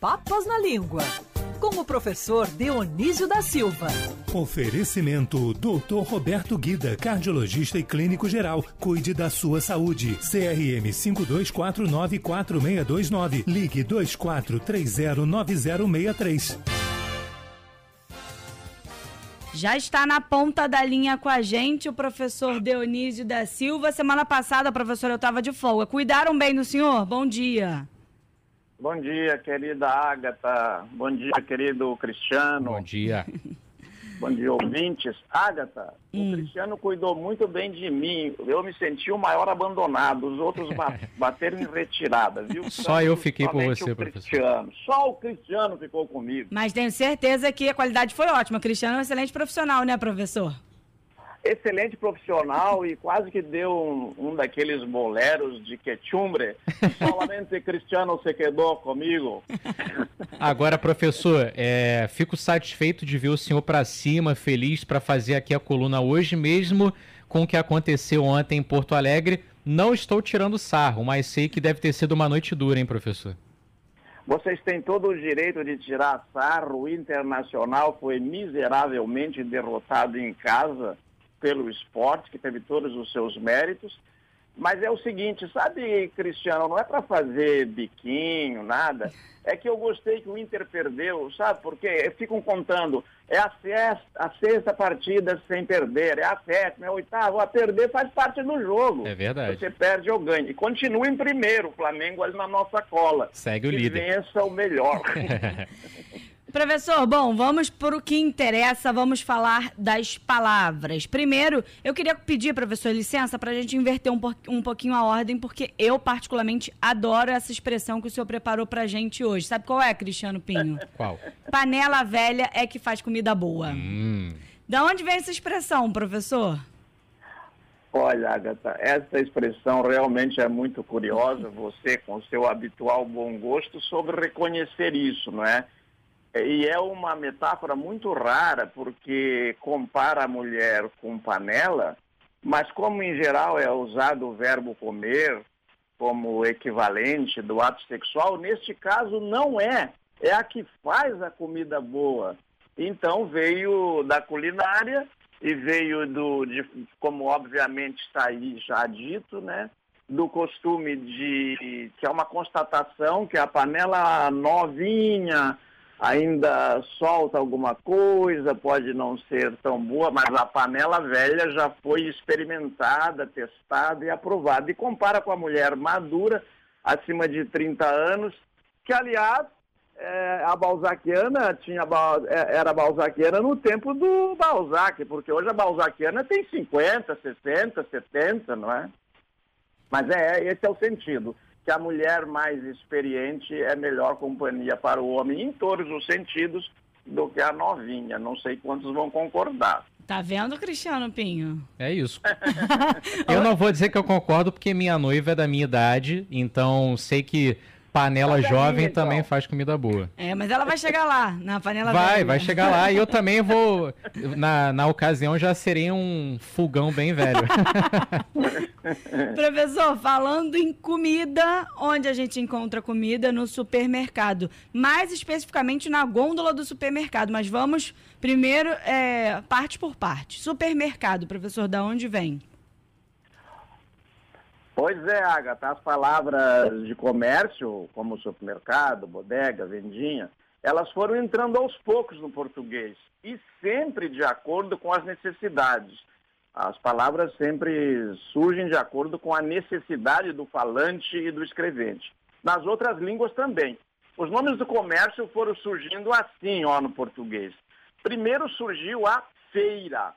Papas na Língua, com o professor Dionísio da Silva. Oferecimento Dr. Roberto Guida, cardiologista e clínico geral. Cuide da sua saúde. CRM 52494629. Ligue 24309063. Já está na ponta da linha com a gente o professor Dionísio da Silva. Semana passada, professor, eu estava de folga. Cuidaram bem do senhor? Bom dia. Bom dia, querida Ágata. Bom dia, querido Cristiano. Bom dia. Bom dia, ouvintes. Ágata, hum. o Cristiano cuidou muito bem de mim. Eu me senti o maior abandonado. Os outros bateram em retirada, viu? Só eu fiquei com você, professor. Só o Cristiano ficou comigo. Mas tenho certeza que a qualidade foi ótima. O Cristiano é um excelente profissional, né, professor? Excelente profissional e quase que deu um, um daqueles boleros de quechumbre. Solamente Cristiano se quedou comigo. Agora, professor, é, fico satisfeito de ver o senhor para cima, feliz para fazer aqui a coluna hoje mesmo com o que aconteceu ontem em Porto Alegre. Não estou tirando sarro, mas sei que deve ter sido uma noite dura, hein, professor? Vocês têm todo o direito de tirar sarro. O Internacional foi miseravelmente derrotado em casa pelo esporte, que teve todos os seus méritos. Mas é o seguinte, sabe, Cristiano, não é para fazer biquinho, nada. É que eu gostei que o Inter perdeu, sabe? Porque ficam contando, é a sexta, a sexta partida sem perder, é a sétima, é a oitava. A perder faz parte do jogo. É verdade. Você perde ou ganha. E continua em primeiro, o Flamengo ali na nossa cola. Segue o líder. vença o melhor. Professor, bom, vamos para o que interessa, vamos falar das palavras. Primeiro, eu queria pedir, professor, licença, para a gente inverter um, um pouquinho a ordem, porque eu, particularmente, adoro essa expressão que o senhor preparou para a gente hoje. Sabe qual é, Cristiano Pinho? Qual? Panela velha é que faz comida boa. Hum. Da onde vem essa expressão, professor? Olha, Agatha, essa expressão realmente é muito curiosa. Você, com seu habitual bom gosto, sobre reconhecer isso, não é? E é uma metáfora muito rara, porque compara a mulher com panela, mas como em geral é usado o verbo comer como equivalente do ato sexual, neste caso não é. É a que faz a comida boa. Então veio da culinária e veio do, de, como obviamente está aí já dito, né? Do costume de, que é uma constatação que a panela novinha, ainda solta alguma coisa, pode não ser tão boa, mas a panela velha já foi experimentada, testada e aprovada. E compara com a mulher madura, acima de 30 anos, que aliás é, a balzaquiana tinha é, era balzaquiana no tempo do Balzac, porque hoje a balzaquiana tem 50, 60, 70, não é? Mas é, esse é o sentido que a mulher mais experiente é melhor companhia para o homem em todos os sentidos do que a novinha. Não sei quantos vão concordar. Tá vendo, Cristiano Pinho? É isso. eu não vou dizer que eu concordo porque minha noiva é da minha idade, então sei que panela jovem também faz comida boa. É, mas ela vai chegar lá, na panela Vai, velha. vai chegar lá. E eu também vou, na, na ocasião, já serei um fogão bem velho. Professor, falando em comida, onde a gente encontra comida? No supermercado. Mais especificamente na gôndola do supermercado. Mas vamos primeiro, é, parte por parte. Supermercado, professor, da onde vem? Pois é, Agatha, as palavras de comércio, como supermercado, bodega, vendinha, elas foram entrando aos poucos no português e sempre de acordo com as necessidades. As palavras sempre surgem de acordo com a necessidade do falante e do escrevente. Nas outras línguas também. Os nomes do comércio foram surgindo assim, ó, no português. Primeiro surgiu a feira,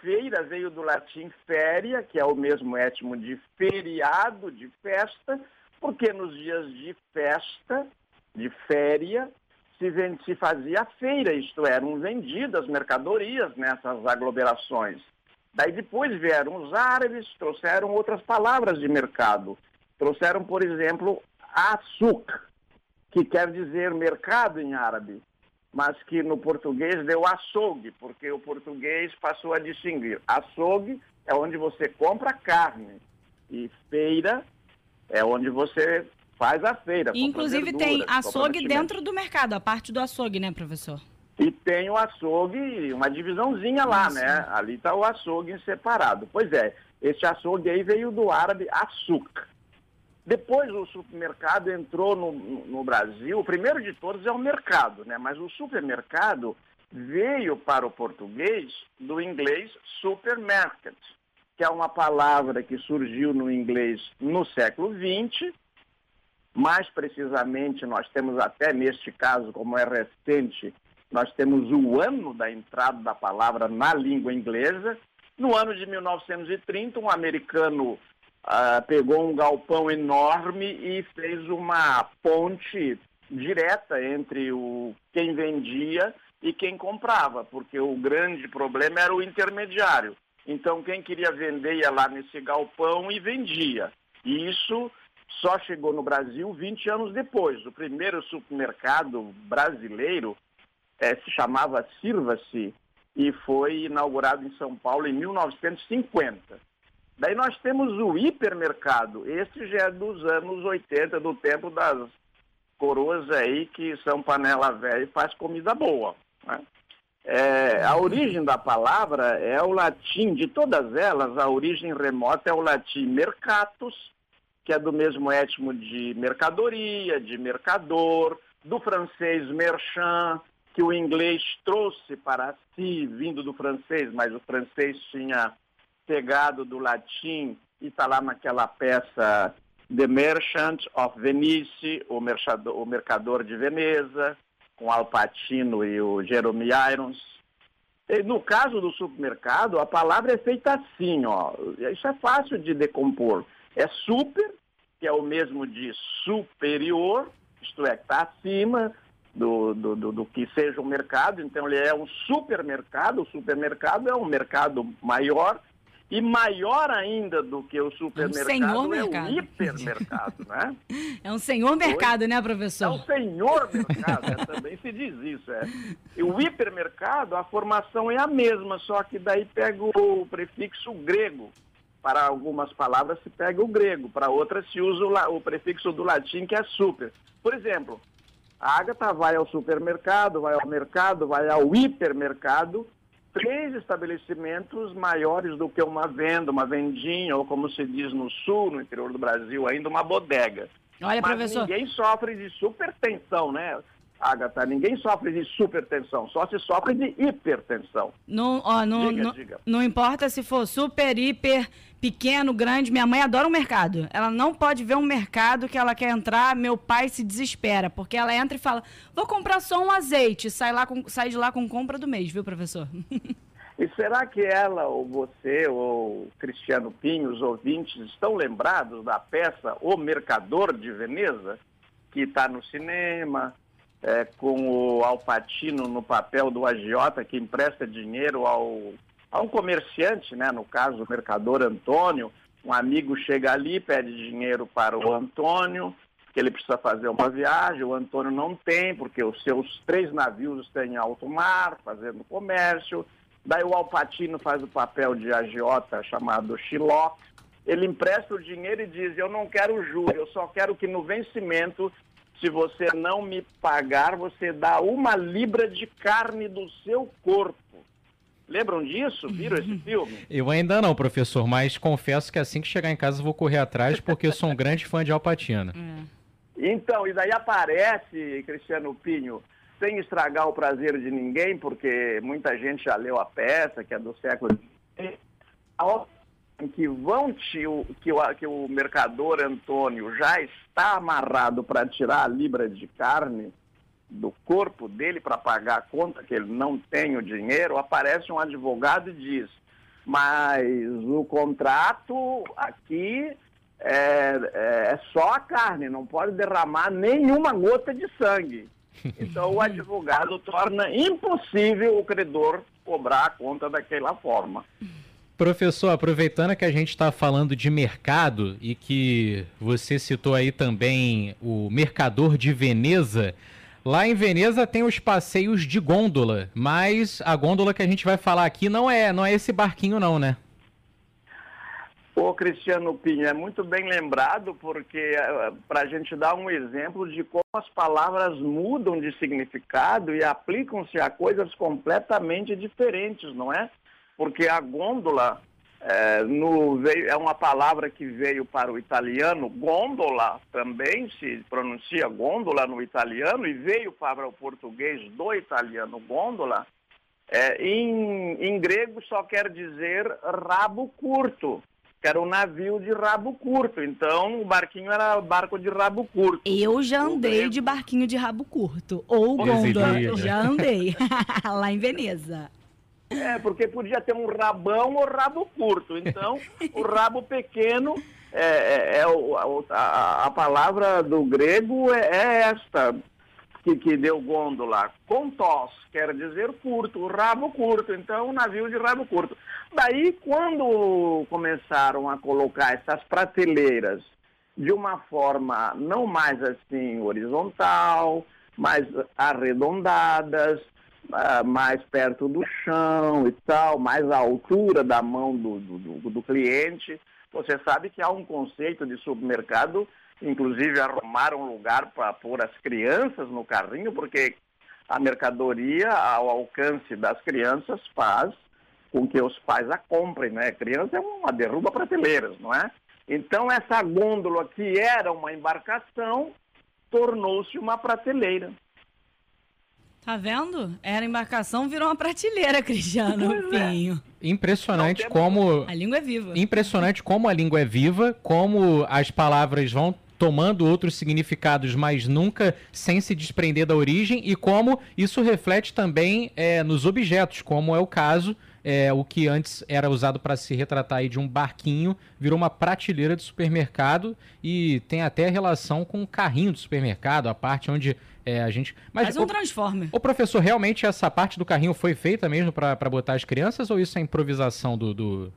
feira veio do latim féria, que é o mesmo étimo de feriado, de festa, porque nos dias de festa, de féria, se, vende, se fazia feira, isto é, eram vendidas mercadorias nessas aglomerações. Daí depois vieram os árabes, trouxeram outras palavras de mercado. Trouxeram, por exemplo, açúcar, que quer dizer mercado em árabe mas que no português deu açougue, porque o português passou a distinguir. Açougue é onde você compra carne e feira é onde você faz a feira. Inclusive tem açougue dentro do mercado, a parte do açougue, né, professor? E tem o açougue, uma divisãozinha lá, Isso. né? Ali está o açougue separado. Pois é, esse açougue aí veio do árabe açúcar. Depois o supermercado entrou no, no, Brasil, o primeiro de todos é o mercado, né? Mas o supermercado veio para o português do inglês supermarket, que é uma palavra que surgiu no inglês no século XX. Mais precisamente, nós temos até neste caso, como é recente, nós temos o ano da entrada da palavra na língua inglesa. No ano de 1930, um americano uh, pegou um galpão enorme e fez uma ponte direta entre o quem vendia e quem comprava, porque o grande problema era o intermediário. Então, quem queria vender ia lá nesse galpão e vendia. E isso só chegou no Brasil 20 anos depois. O primeiro supermercado brasileiro é, se chamava Sirva-se e foi inaugurado em São Paulo em 1950. Daí nós temos o hipermercado. Esse já é dos anos 80, do tempo das coroas aí que são panela velha e faz comida boa. Né? É, a origem da palavra é o latim, de todas elas, a origem remota é o latim mercatus, que é do mesmo étimo de mercadoria, de mercador, do francês merchant, que o inglês trouxe para si, vindo do francês, mas o francês tinha pegado do latim e está lá naquela peça The Merchant of Venice, o mercador, o mercador de Veneza, com Al Pacino e o Jeremy Irons. E no caso do supermercado, a palavra é feita assim, ó. Isso é fácil de decompor. É super, que é o mesmo de superior, isto é, está acima, do, do, do, do, que seja o mercado, então ele é um supermercado, o supermercado é um mercado maior e maior ainda do que o supermercado é, um é o hipermercado, né? É um senhor mercado, Oi? né, professor? É um senhor mercado, é, também se diz isso. É. E o hipermercado, a formação é a mesma, só que daí pega o prefixo grego. Para algumas palavras se pega o grego, para outras se usa o, o prefixo do latim, que é super. Por exemplo, a Agatha vai ao supermercado, vai ao mercado, vai ao hipermercado, três estabelecimentos maiores do que uma venda, uma vendinha, ou como se diz no sul, no interior do Brasil, ainda uma bodega. Olha, Mas professor. ninguém sofre de supertensão, né? Agatha, ninguém sofre de supertensão, só se sofre de hipertensão. Não, ó, não, diga, não, diga. não importa se for super, hiper, pequeno, grande. Minha mãe adora o mercado. Ela não pode ver um mercado que ela quer entrar, meu pai se desespera, porque ela entra e fala: vou comprar só um azeite, sai, lá com, sai de lá com compra do mês, viu, professor? E será que ela, ou você, ou Cristiano Pinho, os ouvintes, estão lembrados da peça O Mercador de Veneza, que está no cinema, é, com o Alpatino no papel do agiota que empresta dinheiro ao, a um comerciante, né, no caso o mercador Antônio, um amigo chega ali, pede dinheiro para o Antônio, que ele precisa fazer uma viagem, o Antônio não tem, porque os seus três navios estão em alto mar, fazendo comércio. Daí o Alpatino faz o papel de agiota chamado Shylock. Ele empresta o dinheiro e diz, eu não quero juro, eu só quero que no vencimento se você não me pagar, você dá uma libra de carne do seu corpo. Lembram disso? Viram esse filme? Eu ainda não, professor, mas confesso que assim que chegar em casa eu vou correr atrás, porque eu sou um grande fã de Alpatina. É. Então, e daí aparece, Cristiano Pinho, sem estragar o prazer de ninguém, porque muita gente já leu a peça, que é do século XX, que vão te, que, o, que o mercador Antônio já está amarrado para tirar a libra de carne do corpo dele para pagar a conta, que ele não tem o dinheiro, aparece um advogado e diz, mas o contrato aqui é, é, é só a carne, não pode derramar nenhuma gota de sangue. Então o advogado torna impossível o credor cobrar a conta daquela forma. Professor, aproveitando que a gente está falando de mercado e que você citou aí também o Mercador de Veneza, lá em Veneza tem os passeios de gôndola, mas a gôndola que a gente vai falar aqui não é, não é esse barquinho não, né? Ô, Cristiano Pinho, é muito bem lembrado, porque eh, para a gente dar um exemplo de como as palavras mudam de significado e aplicam-se a coisas completamente diferentes, não é? Porque a gôndola é, no, veio, é uma palavra que veio para o italiano, gôndola também se pronuncia gôndola no italiano e veio para o português do italiano gôndola. É, em, em grego só quer dizer rabo curto que era um navio de rabo curto. Então, o barquinho era barco de rabo curto. Eu já andei de barquinho de rabo curto. Ou gôndola. Já andei. Lá em Veneza. É, porque podia ter um rabão ou rabo curto. Então, o rabo pequeno, é, é, é a, a, palavra do grego é, é esta que, que deu gôndola. Contos, quer dizer curto, rabo curto. Então, navio de rabo curto. Daí, quando começaram a colocar essas prateleiras de uma forma não mais assim horizontal, mais arredondadas, ah, mais perto do chão e tal, mais à altura da mão do, do, do cliente, você sabe que há um conceito de supermercado inclusive arrumaram um lugar para pôr as crianças no carrinho, porque a mercadoria ao alcance das crianças faz com que os pais a comprem, né? Criança é uma derruba prateleiras, não é? Então essa gôndola que era uma embarcação tornou-se uma prateleira. Tá vendo? Era embarcação, virou uma prateleira, Cristiano é. Pinho. Impressionante como. A língua é viva. Impressionante como a língua é viva, como as palavras vão tomando outros significados, mas nunca sem se desprender da origem, e como isso reflete também é, nos objetos, como é o caso. É, o que antes era usado para se retratar aí de um barquinho virou uma prateleira de supermercado e tem até relação com o carrinho do supermercado, a parte onde é, a gente. Mas Faz um o, transformer. O professor, realmente essa parte do carrinho foi feita mesmo para botar as crianças ou isso é improvisação do, do,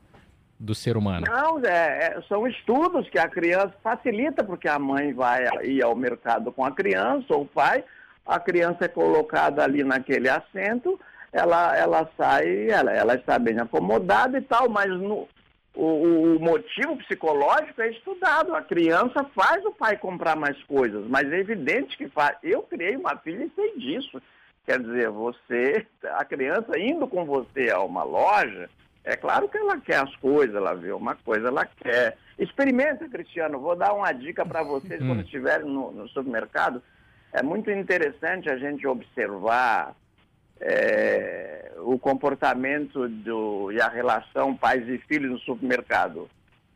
do ser humano? Não, é, é, são estudos que a criança facilita, porque a mãe vai ir ao mercado com a criança, ou o pai, a criança é colocada ali naquele assento, ela, ela sai, ela, ela está bem acomodada e tal, mas no, o, o, motivo psicológico é estudado. A criança faz o pai comprar mais coisas, mas é evidente que faz. Eu criei uma filha e sei disso. Quer dizer, você, a criança indo com você a uma loja, é claro que ela quer as coisas, ela vê uma coisa, ela quer. Experimenta, Cristiano. Vou dar uma dica para vocês hum. quando estiverem no, no supermercado. É muito interessante a gente observar é, o comportamento do, e a relação pais e filhos no supermercado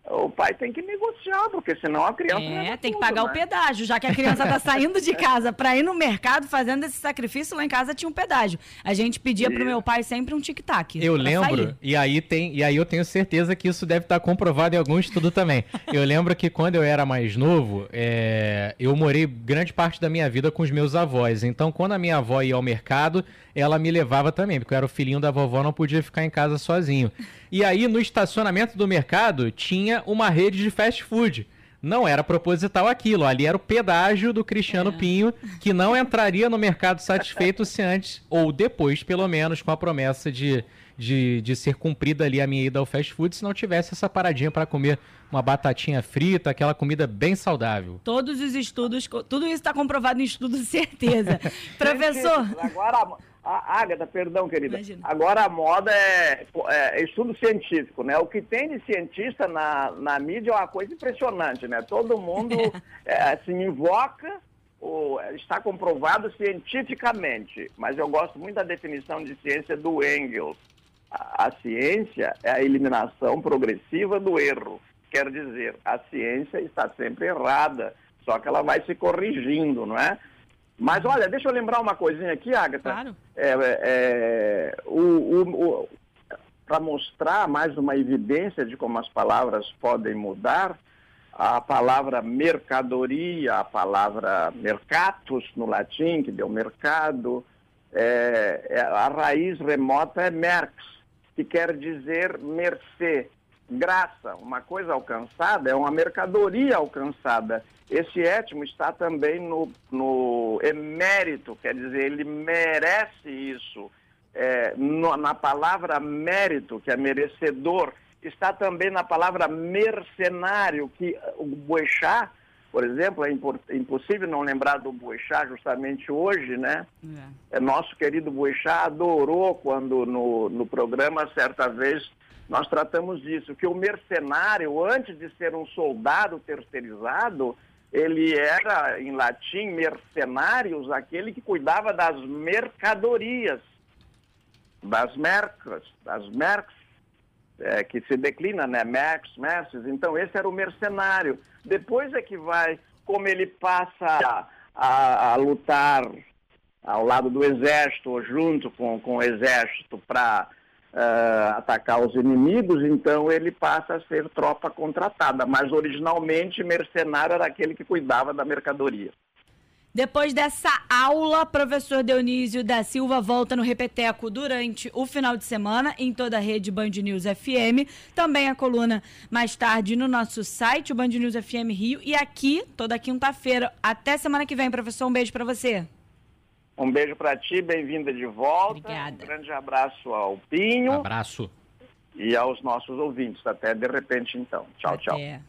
o pai tem que negociar, porque senão a criança. É, tem tudo, que pagar né? o pedágio, já que a criança está saindo de casa para ir no mercado fazendo esse sacrifício, lá em casa tinha um pedágio. A gente pedia para o meu pai sempre um tic-tac. Eu lembro, sair. e aí, tem, e aí eu tenho certeza que isso deve estar comprovado em algum estudo também. eu lembro que quando eu era mais novo, é, eu morei grande parte da minha vida com os meus avós. Então, quando a minha avó ia ao mercado, ela me levava também, porque eu era o filhinho da vovó, não podia ficar em casa sozinho. E aí, no estacionamento do mercado, tinha uma rede de fast food. Não era proposital aquilo, ali era o pedágio do Cristiano é. Pinho, que não entraria no mercado satisfeito se antes, ou depois, pelo menos, com a promessa de, de, de ser cumprida ali a minha ida ao fast food, se não tivesse essa paradinha para comer uma batatinha frita, aquela comida bem saudável. Todos os estudos, tudo isso está comprovado em estudos, certeza. Professor. Agora, a Ágata, perdão, querida. Imagina. Agora a moda é, é, estudo científico, né? O que tem de cientista na, na mídia é uma coisa impressionante, né? Todo mundo é, se invoca, ou, está comprovado cientificamente. Mas eu gosto muito da definição de ciência do Engels. A, a ciência é a eliminação progressiva do erro. Quer dizer, a ciência está sempre errada, só que ela vai se corrigindo, não é? Mas olha, deixa eu lembrar uma coisinha aqui, Agatha. Claro. É, é, o, o, o Para mostrar mais uma evidência de como as palavras podem mudar, a palavra mercadoria, a palavra mercatus no latim, que deu mercado, é, é a raiz remota é merx, que quer dizer mercê graça, uma coisa alcançada, é uma mercadoria alcançada. Esse étimo está também no, no emérito, quer dizer, ele merece isso. É, no, na palavra mérito, que é merecedor, está também na palavra mercenário, que o Boechat, por exemplo, é impossível não lembrar do Boechat justamente hoje, né? É. Nosso querido Boechat adorou quando no, no programa, certa vez, nós tratamos disso, que o mercenário, antes de ser um soldado terceirizado, ele era, em latim, mercenários, aquele que cuidava das mercadorias, das mercas, das mercs, é, que se declina, né? Mercs, merces. Então, esse era o mercenário. Depois é que vai, como ele passa a, a, a lutar ao lado do exército, ou junto com, com o exército, para uh, atacar os inimigos, então ele passa a ser tropa contratada. Mas originalmente mercenário era aquele que cuidava da mercadoria. Depois dessa aula, professor Dionísio da Silva volta no Repeteco durante o final de semana em toda a rede Band News FM. Também a coluna mais tarde no nosso site, o Band News FM Rio. E aqui, toda quinta-feira. Até semana que vem, professor. Um beijo para você. Um beijo para ti, bem-vinda de volta. Obrigada. Um grande abraço ao Pinho. Abraço. E aos nossos ouvintes. Até de repente, então. Tchau, Até. tchau.